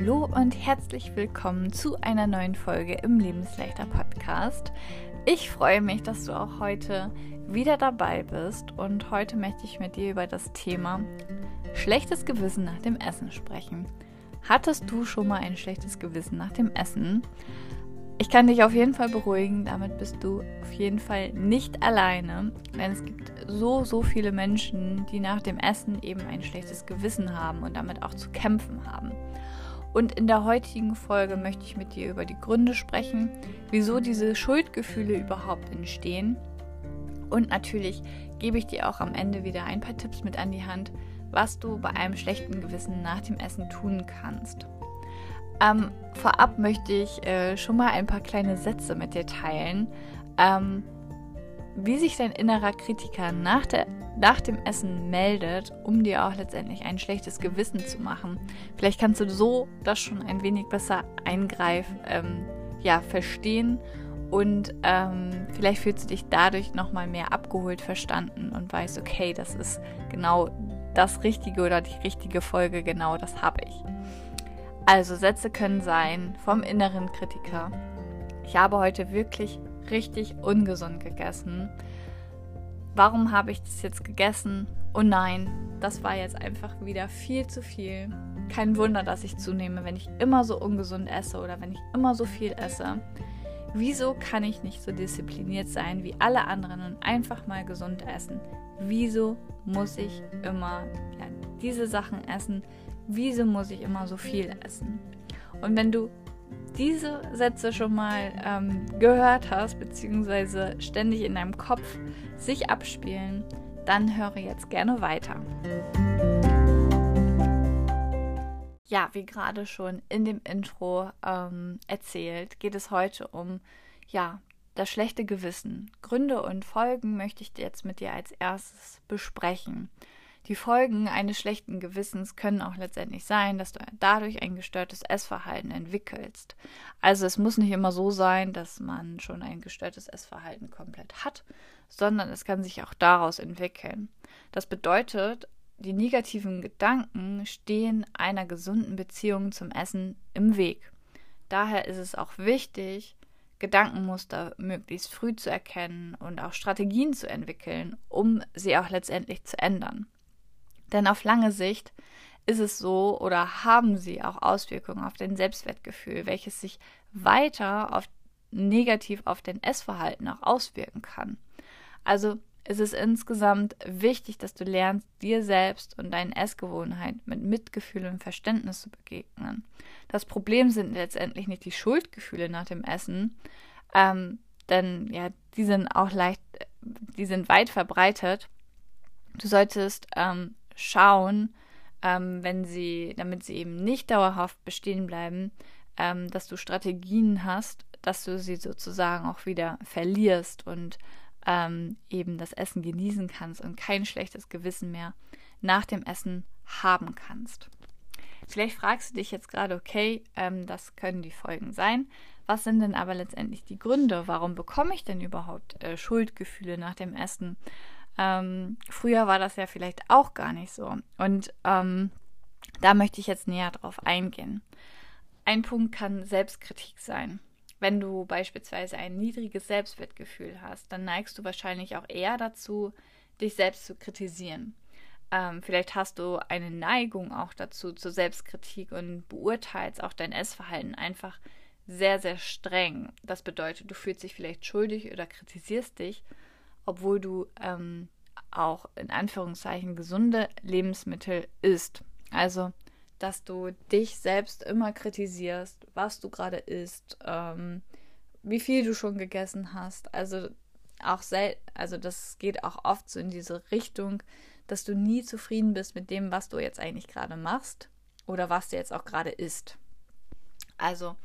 Hallo und herzlich willkommen zu einer neuen Folge im Lebensleichter Podcast. Ich freue mich, dass du auch heute wieder dabei bist und heute möchte ich mit dir über das Thema schlechtes Gewissen nach dem Essen sprechen. Hattest du schon mal ein schlechtes Gewissen nach dem Essen? Ich kann dich auf jeden Fall beruhigen, damit bist du auf jeden Fall nicht alleine, denn es gibt so, so viele Menschen, die nach dem Essen eben ein schlechtes Gewissen haben und damit auch zu kämpfen haben. Und in der heutigen Folge möchte ich mit dir über die Gründe sprechen, wieso diese Schuldgefühle überhaupt entstehen. Und natürlich gebe ich dir auch am Ende wieder ein paar Tipps mit an die Hand, was du bei einem schlechten Gewissen nach dem Essen tun kannst. Ähm, vorab möchte ich äh, schon mal ein paar kleine Sätze mit dir teilen, ähm, wie sich dein innerer Kritiker nach, der, nach dem Essen meldet, um dir auch letztendlich ein schlechtes Gewissen zu machen. Vielleicht kannst du so das schon ein wenig besser eingreifen, ähm, ja, verstehen und ähm, vielleicht fühlst du dich dadurch nochmal mehr abgeholt verstanden und weißt, okay, das ist genau das Richtige oder die richtige Folge, genau das habe ich. Also Sätze können sein vom inneren Kritiker. Ich habe heute wirklich richtig ungesund gegessen. Warum habe ich das jetzt gegessen? Oh nein, das war jetzt einfach wieder viel zu viel. Kein Wunder, dass ich zunehme, wenn ich immer so ungesund esse oder wenn ich immer so viel esse. Wieso kann ich nicht so diszipliniert sein wie alle anderen und einfach mal gesund essen? Wieso muss ich immer ja, diese Sachen essen? wieso muss ich immer so viel essen? Und wenn du diese Sätze schon mal ähm, gehört hast, beziehungsweise ständig in deinem Kopf sich abspielen, dann höre jetzt gerne weiter. Ja, wie gerade schon in dem Intro ähm, erzählt, geht es heute um ja das schlechte Gewissen. Gründe und Folgen möchte ich jetzt mit dir als erstes besprechen. Die Folgen eines schlechten Gewissens können auch letztendlich sein, dass du dadurch ein gestörtes Essverhalten entwickelst. Also es muss nicht immer so sein, dass man schon ein gestörtes Essverhalten komplett hat, sondern es kann sich auch daraus entwickeln. Das bedeutet, die negativen Gedanken stehen einer gesunden Beziehung zum Essen im Weg. Daher ist es auch wichtig, Gedankenmuster möglichst früh zu erkennen und auch Strategien zu entwickeln, um sie auch letztendlich zu ändern. Denn auf lange Sicht ist es so oder haben sie auch Auswirkungen auf dein Selbstwertgefühl, welches sich weiter auf negativ auf dein Essverhalten auch auswirken kann. Also es ist insgesamt wichtig, dass du lernst, dir selbst und deinen Essgewohnheiten mit Mitgefühl und Verständnis zu begegnen. Das Problem sind letztendlich nicht die Schuldgefühle nach dem Essen, ähm, denn ja, die sind auch leicht, die sind weit verbreitet. Du solltest ähm, schauen, ähm, wenn sie, damit sie eben nicht dauerhaft bestehen bleiben, ähm, dass du Strategien hast, dass du sie sozusagen auch wieder verlierst und ähm, eben das Essen genießen kannst und kein schlechtes Gewissen mehr nach dem Essen haben kannst. Vielleicht fragst du dich jetzt gerade, okay, ähm, das können die Folgen sein. Was sind denn aber letztendlich die Gründe? Warum bekomme ich denn überhaupt äh, Schuldgefühle nach dem Essen? Ähm, früher war das ja vielleicht auch gar nicht so. Und ähm, da möchte ich jetzt näher drauf eingehen. Ein Punkt kann Selbstkritik sein. Wenn du beispielsweise ein niedriges Selbstwertgefühl hast, dann neigst du wahrscheinlich auch eher dazu, dich selbst zu kritisieren. Ähm, vielleicht hast du eine Neigung auch dazu zur Selbstkritik und beurteilst auch dein Essverhalten einfach sehr, sehr streng. Das bedeutet, du fühlst dich vielleicht schuldig oder kritisierst dich obwohl du ähm, auch in Anführungszeichen gesunde Lebensmittel isst. Also, dass du dich selbst immer kritisierst, was du gerade isst, ähm, wie viel du schon gegessen hast. Also auch sel also das geht auch oft so in diese Richtung, dass du nie zufrieden bist mit dem, was du jetzt eigentlich gerade machst oder was du jetzt auch gerade isst. Also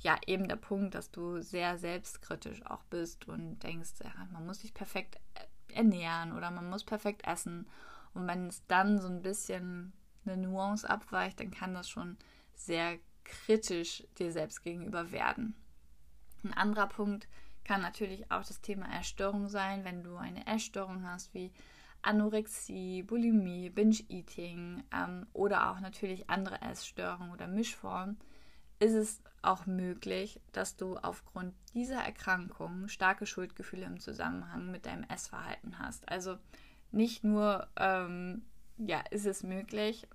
ja, eben der Punkt, dass du sehr selbstkritisch auch bist und denkst, ja, man muss sich perfekt ernähren oder man muss perfekt essen. Und wenn es dann so ein bisschen eine Nuance abweicht, dann kann das schon sehr kritisch dir selbst gegenüber werden. Ein anderer Punkt kann natürlich auch das Thema Essstörung sein, wenn du eine Essstörung hast wie Anorexie, Bulimie, Binge-Eating ähm, oder auch natürlich andere Essstörungen oder Mischformen, ist es auch möglich, dass du aufgrund dieser Erkrankung starke Schuldgefühle im Zusammenhang mit deinem Essverhalten hast. Also nicht nur, ähm, ja, ist es möglich,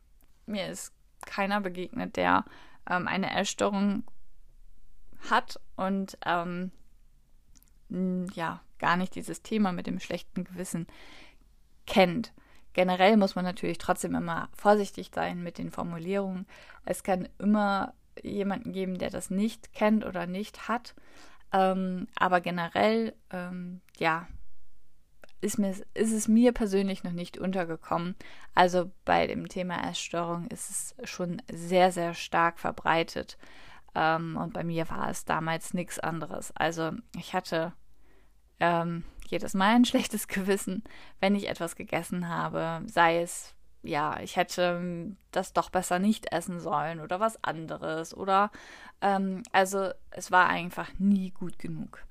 mir ist keiner begegnet, der ähm, eine Essstörung hat und ähm, ja, gar nicht dieses Thema mit dem schlechten Gewissen kennt. Generell muss man natürlich trotzdem immer vorsichtig sein mit den Formulierungen. Es kann immer jemanden geben, der das nicht kennt oder nicht hat. Ähm, aber generell, ähm, ja, ist, mir, ist es mir persönlich noch nicht untergekommen. Also bei dem Thema Essstörung ist es schon sehr, sehr stark verbreitet. Ähm, und bei mir war es damals nichts anderes. Also ich hatte ähm, jedes Mal ein schlechtes Gewissen, wenn ich etwas gegessen habe, sei es ja, ich hätte ähm, das doch besser nicht essen sollen oder was anderes oder ähm, also es war einfach nie gut genug.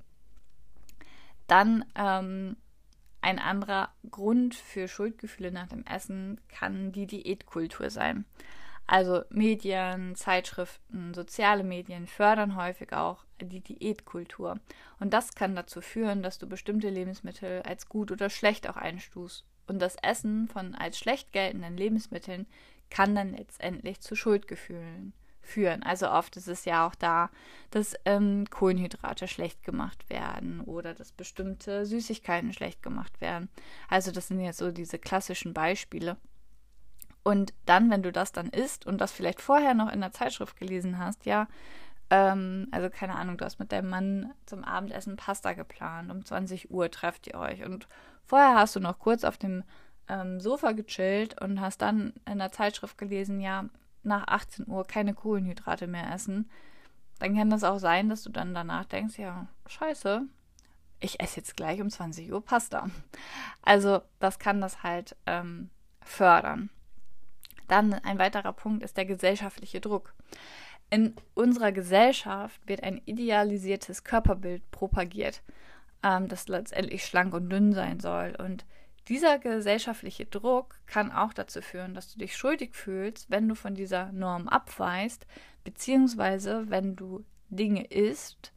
Dann ähm, ein anderer Grund für Schuldgefühle nach dem Essen kann die Diätkultur sein. Also Medien, Zeitschriften, soziale Medien fördern häufig auch die Diätkultur. Und das kann dazu führen, dass du bestimmte Lebensmittel als gut oder schlecht auch einstufst. Und das Essen von als schlecht geltenden Lebensmitteln kann dann letztendlich zu Schuldgefühlen führen. Also oft ist es ja auch da, dass ähm, Kohlenhydrate schlecht gemacht werden oder dass bestimmte Süßigkeiten schlecht gemacht werden. Also das sind jetzt so diese klassischen Beispiele. Und dann, wenn du das dann isst und das vielleicht vorher noch in der Zeitschrift gelesen hast, ja, ähm, also keine Ahnung, du hast mit deinem Mann zum Abendessen Pasta geplant, um 20 Uhr trefft ihr euch und vorher hast du noch kurz auf dem ähm, Sofa gechillt und hast dann in der Zeitschrift gelesen, ja, nach 18 Uhr keine Kohlenhydrate mehr essen, dann kann das auch sein, dass du dann danach denkst, ja, scheiße, ich esse jetzt gleich um 20 Uhr Pasta. Also das kann das halt ähm, fördern. Dann ein weiterer Punkt ist der gesellschaftliche Druck. In unserer Gesellschaft wird ein idealisiertes Körperbild propagiert, ähm, das letztendlich schlank und dünn sein soll. Und dieser gesellschaftliche Druck kann auch dazu führen, dass du dich schuldig fühlst, wenn du von dieser Norm abweichst, beziehungsweise wenn du Dinge isst,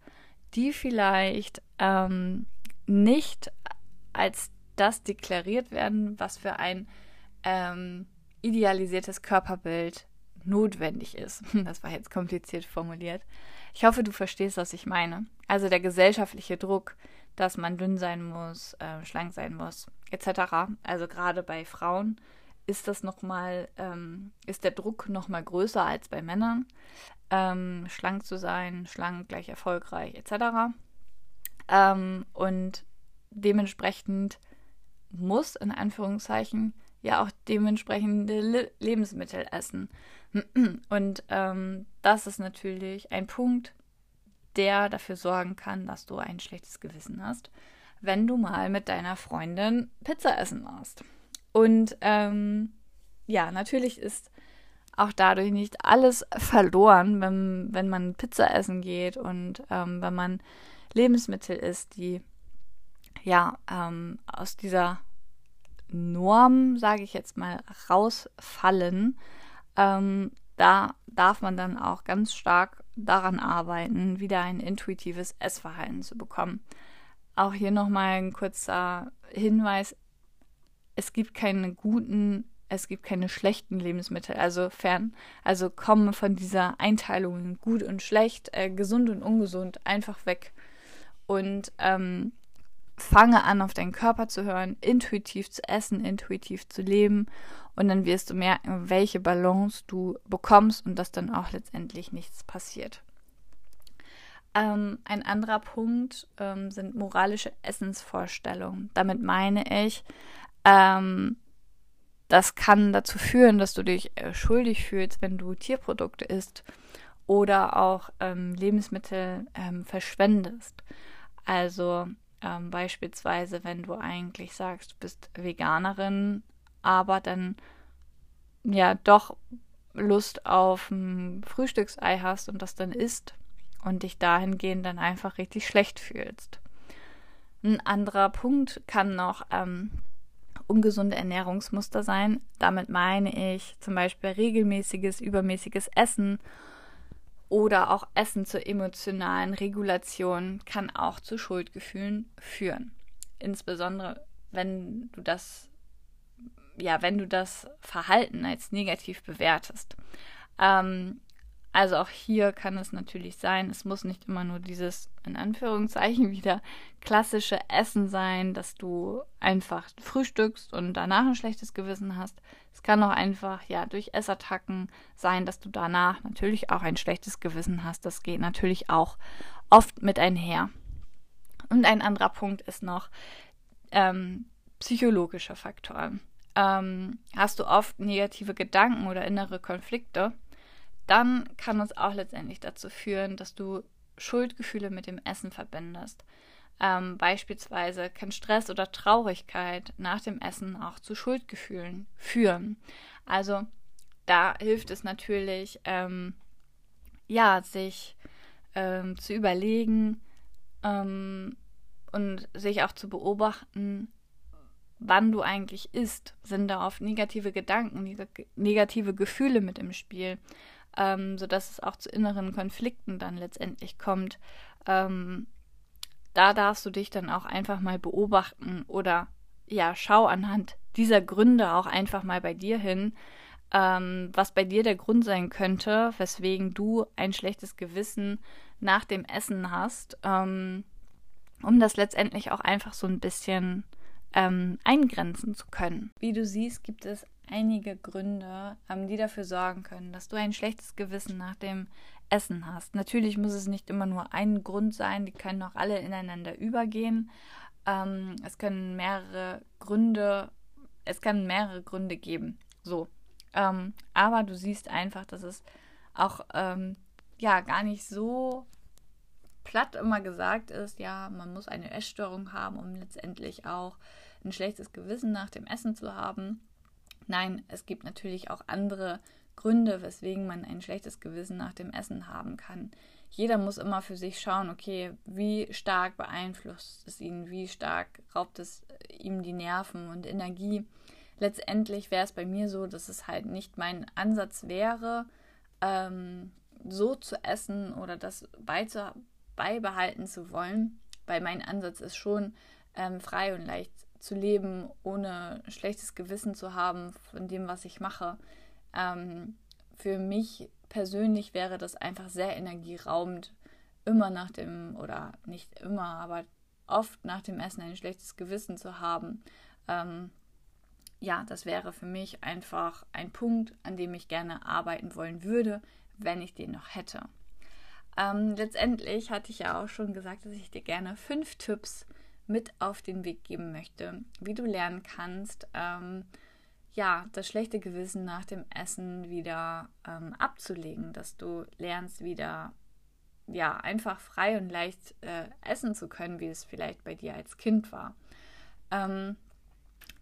die vielleicht ähm, nicht als das deklariert werden, was für ein ähm, idealisiertes Körperbild notwendig ist. Das war jetzt kompliziert formuliert. Ich hoffe, du verstehst, was ich meine. Also der gesellschaftliche Druck, dass man dünn sein muss, äh, schlank sein muss, etc. Also gerade bei Frauen ist das noch mal, ähm, ist der Druck noch mal größer als bei Männern, ähm, schlank zu sein, schlank gleich erfolgreich, etc. Ähm, und dementsprechend muss in Anführungszeichen ja auch dementsprechende Le Lebensmittel essen. Und ähm, das ist natürlich ein Punkt, der dafür sorgen kann, dass du ein schlechtes Gewissen hast, wenn du mal mit deiner Freundin Pizza essen warst. Und ähm, ja, natürlich ist auch dadurch nicht alles verloren, wenn, wenn man Pizza essen geht und ähm, wenn man Lebensmittel isst, die ja ähm, aus dieser Norm, sage ich jetzt mal, rausfallen, ähm, da darf man dann auch ganz stark daran arbeiten, wieder ein intuitives Essverhalten zu bekommen. Auch hier nochmal ein kurzer Hinweis. Es gibt keine guten, es gibt keine schlechten Lebensmittel. Also fern, also kommen von dieser Einteilung in gut und schlecht, äh, gesund und ungesund einfach weg. Und ähm, fange an, auf deinen Körper zu hören, intuitiv zu essen, intuitiv zu leben und dann wirst du merken, welche Balance du bekommst und dass dann auch letztendlich nichts passiert. Ähm, ein anderer Punkt ähm, sind moralische Essensvorstellungen. Damit meine ich, ähm, das kann dazu führen, dass du dich äh, schuldig fühlst, wenn du Tierprodukte isst oder auch ähm, Lebensmittel ähm, verschwendest. Also ähm, beispielsweise, wenn du eigentlich sagst, du bist Veganerin, aber dann ja doch Lust auf ein Frühstücksei hast und das dann isst und dich dahingehend dann einfach richtig schlecht fühlst. Ein anderer Punkt kann noch ähm, ungesunde Ernährungsmuster sein. Damit meine ich zum Beispiel regelmäßiges, übermäßiges Essen oder auch Essen zur emotionalen Regulation kann auch zu Schuldgefühlen führen. Insbesondere wenn du das, ja, wenn du das Verhalten als negativ bewertest. Ähm, also auch hier kann es natürlich sein, es muss nicht immer nur dieses in Anführungszeichen wieder klassische Essen sein, dass du einfach frühstückst und danach ein schlechtes Gewissen hast. Es kann auch einfach ja durch Essattacken sein, dass du danach natürlich auch ein schlechtes Gewissen hast. Das geht natürlich auch oft mit einher. Und ein anderer Punkt ist noch ähm, psychologische Faktoren. Ähm, hast du oft negative Gedanken oder innere Konflikte? Dann kann es auch letztendlich dazu führen, dass du Schuldgefühle mit dem Essen verbindest. Ähm, beispielsweise kann Stress oder Traurigkeit nach dem Essen auch zu Schuldgefühlen führen. Also da hilft es natürlich, ähm, ja, sich ähm, zu überlegen ähm, und sich auch zu beobachten, wann du eigentlich isst. Sind da oft negative Gedanken, negative Gefühle mit im Spiel? Ähm, sodass es auch zu inneren Konflikten dann letztendlich kommt. Ähm, da darfst du dich dann auch einfach mal beobachten oder ja, schau anhand dieser Gründe auch einfach mal bei dir hin, ähm, was bei dir der Grund sein könnte, weswegen du ein schlechtes Gewissen nach dem Essen hast, ähm, um das letztendlich auch einfach so ein bisschen ähm, eingrenzen zu können. Wie du siehst, gibt es einige Gründe, die dafür sorgen können, dass du ein schlechtes Gewissen nach dem Essen hast. Natürlich muss es nicht immer nur ein Grund sein, die können auch alle ineinander übergehen. Ähm, es können mehrere Gründe, es kann mehrere Gründe geben. So. Ähm, aber du siehst einfach, dass es auch ähm, ja gar nicht so platt immer gesagt ist, ja, man muss eine Essstörung haben, um letztendlich auch ein schlechtes Gewissen nach dem Essen zu haben. Nein, es gibt natürlich auch andere Gründe, weswegen man ein schlechtes Gewissen nach dem Essen haben kann. Jeder muss immer für sich schauen, okay, wie stark beeinflusst es ihn, wie stark raubt es ihm die Nerven und Energie. Letztendlich wäre es bei mir so, dass es halt nicht mein Ansatz wäre, ähm, so zu essen oder das beibehalten zu wollen, weil mein Ansatz ist schon, ähm, frei und leicht zu leben, ohne schlechtes Gewissen zu haben von dem, was ich mache. Ähm, für mich persönlich wäre das einfach sehr energieraubend, immer nach dem, oder nicht immer, aber oft nach dem Essen ein schlechtes Gewissen zu haben. Ähm, ja, das wäre für mich einfach ein Punkt, an dem ich gerne arbeiten wollen würde, wenn ich den noch hätte. Ähm, letztendlich hatte ich ja auch schon gesagt, dass ich dir gerne fünf Tipps mit auf den Weg geben möchte, wie du lernen kannst, ähm, ja, das schlechte Gewissen nach dem Essen wieder ähm, abzulegen, dass du lernst wieder ja einfach frei und leicht äh, essen zu können, wie es vielleicht bei dir als Kind war. Ähm,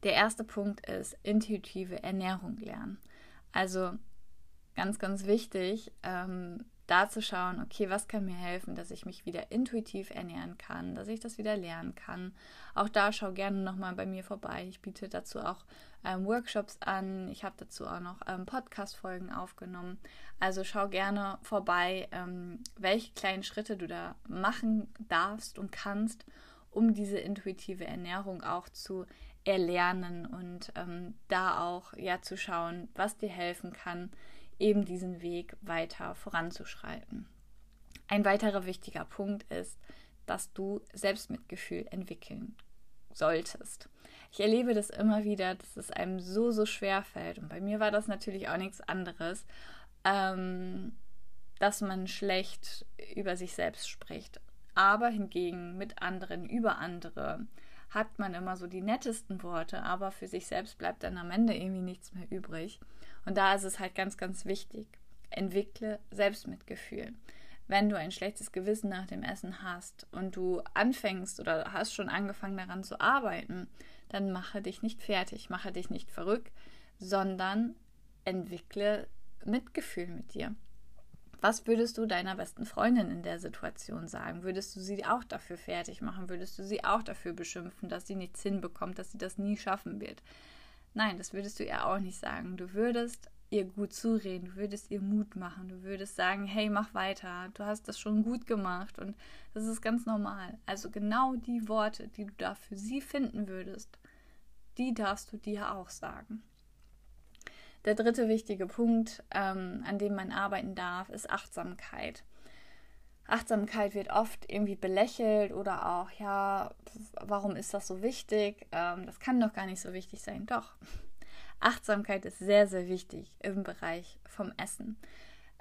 der erste Punkt ist intuitive Ernährung lernen. Also ganz, ganz wichtig, ähm, da zu schauen, okay, was kann mir helfen, dass ich mich wieder intuitiv ernähren kann, dass ich das wieder lernen kann. Auch da schau gerne nochmal bei mir vorbei. Ich biete dazu auch ähm, Workshops an. Ich habe dazu auch noch ähm, Podcast-Folgen aufgenommen. Also schau gerne vorbei, ähm, welche kleinen Schritte du da machen darfst und kannst, um diese intuitive Ernährung auch zu erlernen und ähm, da auch ja zu schauen, was dir helfen kann, eben diesen Weg weiter voranzuschreiten. Ein weiterer wichtiger Punkt ist, dass du Selbstmitgefühl entwickeln solltest. Ich erlebe das immer wieder, dass es einem so, so schwer fällt. Und bei mir war das natürlich auch nichts anderes, ähm, dass man schlecht über sich selbst spricht. Aber hingegen mit anderen, über andere, hat man immer so die nettesten Worte, aber für sich selbst bleibt dann am Ende irgendwie nichts mehr übrig. Und da ist es halt ganz, ganz wichtig. Entwickle Selbstmitgefühl. Wenn du ein schlechtes Gewissen nach dem Essen hast und du anfängst oder hast schon angefangen daran zu arbeiten, dann mache dich nicht fertig, mache dich nicht verrückt, sondern entwickle Mitgefühl mit dir. Was würdest du deiner besten Freundin in der Situation sagen? Würdest du sie auch dafür fertig machen? Würdest du sie auch dafür beschimpfen, dass sie nichts hinbekommt, dass sie das nie schaffen wird? Nein, das würdest du ihr auch nicht sagen. Du würdest ihr gut zureden, du würdest ihr Mut machen, du würdest sagen, hey, mach weiter, du hast das schon gut gemacht und das ist ganz normal. Also genau die Worte, die du da für sie finden würdest, die darfst du dir auch sagen. Der dritte wichtige Punkt, ähm, an dem man arbeiten darf, ist Achtsamkeit. Achtsamkeit wird oft irgendwie belächelt oder auch, ja, warum ist das so wichtig? Ähm, das kann doch gar nicht so wichtig sein. Doch, Achtsamkeit ist sehr, sehr wichtig im Bereich vom Essen.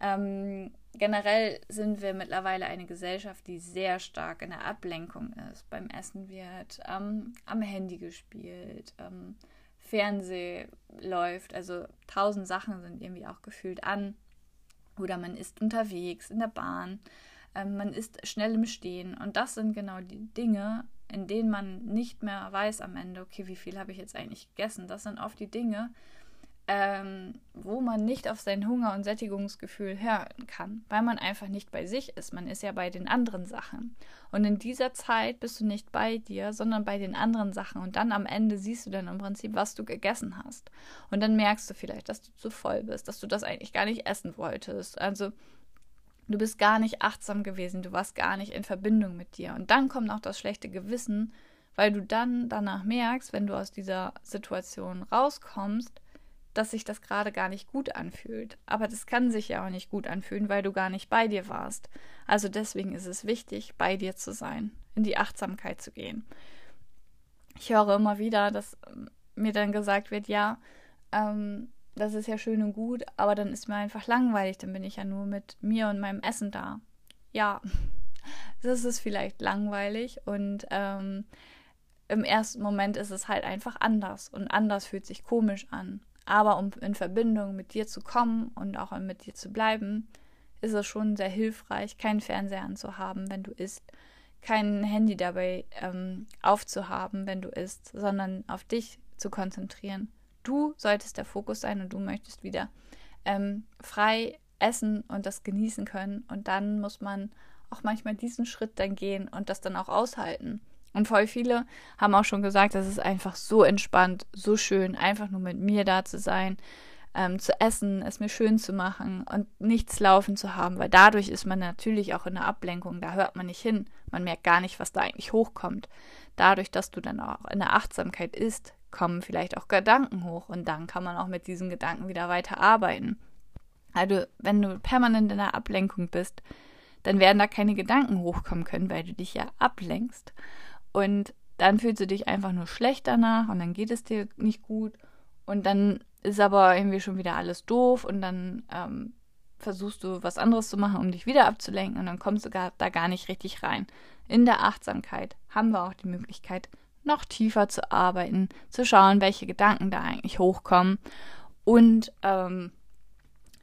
Ähm, generell sind wir mittlerweile eine Gesellschaft, die sehr stark in der Ablenkung ist. Beim Essen wird ähm, am Handy gespielt, ähm, Fernseh läuft, also tausend Sachen sind irgendwie auch gefühlt an. Oder man ist unterwegs in der Bahn, ähm, man ist schnell im Stehen. Und das sind genau die Dinge, in denen man nicht mehr weiß am Ende, okay, wie viel habe ich jetzt eigentlich gegessen. Das sind oft die Dinge, ähm, wo man nicht auf sein Hunger- und Sättigungsgefühl hören kann, weil man einfach nicht bei sich ist. Man ist ja bei den anderen Sachen. Und in dieser Zeit bist du nicht bei dir, sondern bei den anderen Sachen. Und dann am Ende siehst du dann im Prinzip, was du gegessen hast. Und dann merkst du vielleicht, dass du zu voll bist, dass du das eigentlich gar nicht essen wolltest. Also Du bist gar nicht achtsam gewesen, du warst gar nicht in Verbindung mit dir. Und dann kommt auch das schlechte Gewissen, weil du dann danach merkst, wenn du aus dieser Situation rauskommst, dass sich das gerade gar nicht gut anfühlt. Aber das kann sich ja auch nicht gut anfühlen, weil du gar nicht bei dir warst. Also deswegen ist es wichtig, bei dir zu sein, in die Achtsamkeit zu gehen. Ich höre immer wieder, dass mir dann gesagt wird, ja, ähm, das ist ja schön und gut, aber dann ist mir einfach langweilig, dann bin ich ja nur mit mir und meinem Essen da. Ja, das ist vielleicht langweilig und ähm, im ersten Moment ist es halt einfach anders und anders fühlt sich komisch an. Aber um in Verbindung mit dir zu kommen und auch mit dir zu bleiben, ist es schon sehr hilfreich, keinen Fernseher anzuhaben, wenn du isst, kein Handy dabei ähm, aufzuhaben, wenn du isst, sondern auf dich zu konzentrieren Du solltest der Fokus sein und du möchtest wieder ähm, frei essen und das genießen können. Und dann muss man auch manchmal diesen Schritt dann gehen und das dann auch aushalten. Und voll viele haben auch schon gesagt, das ist einfach so entspannt, so schön, einfach nur mit mir da zu sein, ähm, zu essen, es mir schön zu machen und nichts laufen zu haben, weil dadurch ist man natürlich auch in der Ablenkung, da hört man nicht hin, man merkt gar nicht, was da eigentlich hochkommt. Dadurch, dass du dann auch in der Achtsamkeit isst, kommen vielleicht auch Gedanken hoch und dann kann man auch mit diesen Gedanken wieder weiter arbeiten. Also, wenn du permanent in der Ablenkung bist, dann werden da keine Gedanken hochkommen können, weil du dich ja ablenkst. Und dann fühlst du dich einfach nur schlecht danach und dann geht es dir nicht gut. Und dann ist aber irgendwie schon wieder alles doof und dann ähm, versuchst du was anderes zu machen, um dich wieder abzulenken und dann kommst du gar, da gar nicht richtig rein. In der Achtsamkeit haben wir auch die Möglichkeit, noch tiefer zu arbeiten, zu schauen, welche Gedanken da eigentlich hochkommen und ähm,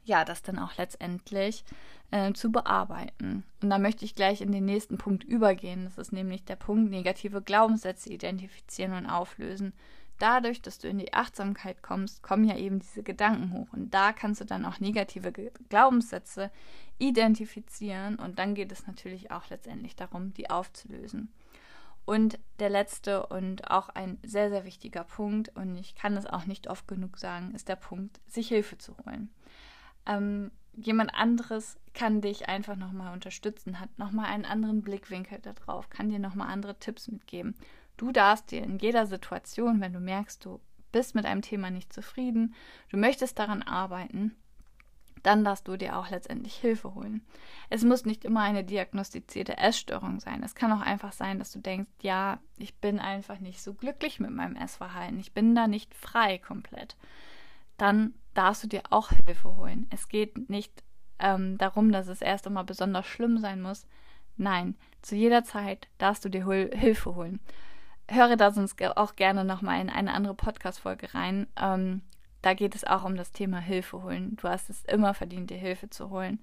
ja, das dann auch letztendlich äh, zu bearbeiten. Und da möchte ich gleich in den nächsten Punkt übergehen. Das ist nämlich der Punkt negative Glaubenssätze identifizieren und auflösen. Dadurch, dass du in die Achtsamkeit kommst, kommen ja eben diese Gedanken hoch. Und da kannst du dann auch negative Glaubenssätze identifizieren. Und dann geht es natürlich auch letztendlich darum, die aufzulösen. Und der letzte und auch ein sehr, sehr wichtiger Punkt, und ich kann es auch nicht oft genug sagen, ist der Punkt, sich Hilfe zu holen. Ähm, jemand anderes kann dich einfach nochmal unterstützen, hat nochmal einen anderen Blickwinkel darauf, kann dir nochmal andere Tipps mitgeben. Du darfst dir in jeder Situation, wenn du merkst, du bist mit einem Thema nicht zufrieden, du möchtest daran arbeiten, dann darfst du dir auch letztendlich Hilfe holen. Es muss nicht immer eine diagnostizierte Essstörung sein. Es kann auch einfach sein, dass du denkst, ja, ich bin einfach nicht so glücklich mit meinem Essverhalten. Ich bin da nicht frei komplett. Dann darfst du dir auch Hilfe holen. Es geht nicht ähm, darum, dass es erst einmal besonders schlimm sein muss. Nein, zu jeder Zeit darfst du dir Hol Hilfe holen. Höre da sonst auch gerne nochmal in eine andere Podcast-Folge rein. Ähm, da geht es auch um das Thema Hilfe holen. Du hast es immer verdient, dir Hilfe zu holen.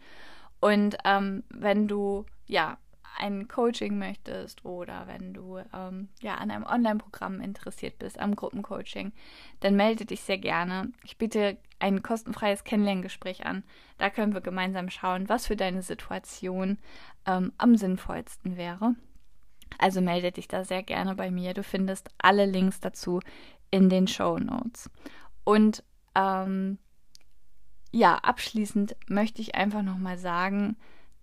Und ähm, wenn du ja ein Coaching möchtest oder wenn du ähm, ja an einem Online-Programm interessiert bist, am Gruppencoaching, dann melde dich sehr gerne. Ich biete ein kostenfreies Kennenlerngespräch an. Da können wir gemeinsam schauen, was für deine Situation ähm, am sinnvollsten wäre. Also melde dich da sehr gerne bei mir. Du findest alle Links dazu in den Show Notes. Und ähm, ja, abschließend möchte ich einfach nochmal sagen,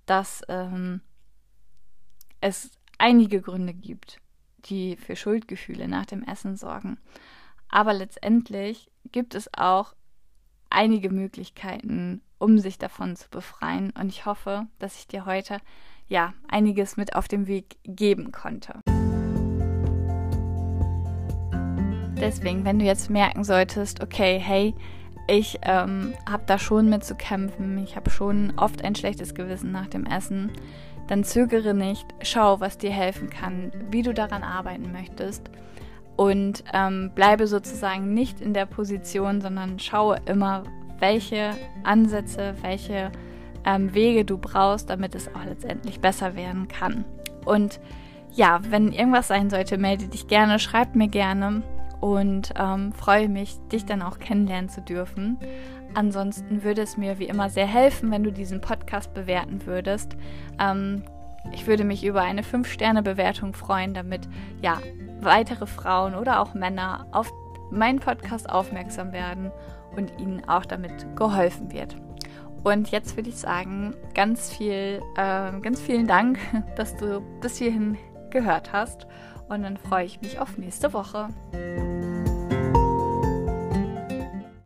dass ähm, es einige Gründe gibt, die für Schuldgefühle nach dem Essen sorgen. Aber letztendlich gibt es auch einige Möglichkeiten, um sich davon zu befreien. Und ich hoffe, dass ich dir heute ja einiges mit auf dem Weg geben konnte. Deswegen, wenn du jetzt merken solltest, okay, hey, ich ähm, habe da schon mit zu kämpfen, ich habe schon oft ein schlechtes Gewissen nach dem Essen, dann zögere nicht, schau, was dir helfen kann, wie du daran arbeiten möchtest und ähm, bleibe sozusagen nicht in der Position, sondern schaue immer, welche Ansätze, welche ähm, Wege du brauchst, damit es auch letztendlich besser werden kann. Und ja, wenn irgendwas sein sollte, melde dich gerne, schreib mir gerne und ähm, freue mich, dich dann auch kennenlernen zu dürfen. Ansonsten würde es mir wie immer sehr helfen, wenn du diesen Podcast bewerten würdest. Ähm, ich würde mich über eine 5-Sterne-Bewertung freuen, damit ja weitere Frauen oder auch Männer auf meinen Podcast aufmerksam werden und ihnen auch damit geholfen wird. Und jetzt würde ich sagen, ganz viel, äh, ganz vielen Dank, dass du bis hierhin gehört hast. Und dann freue ich mich auf nächste Woche.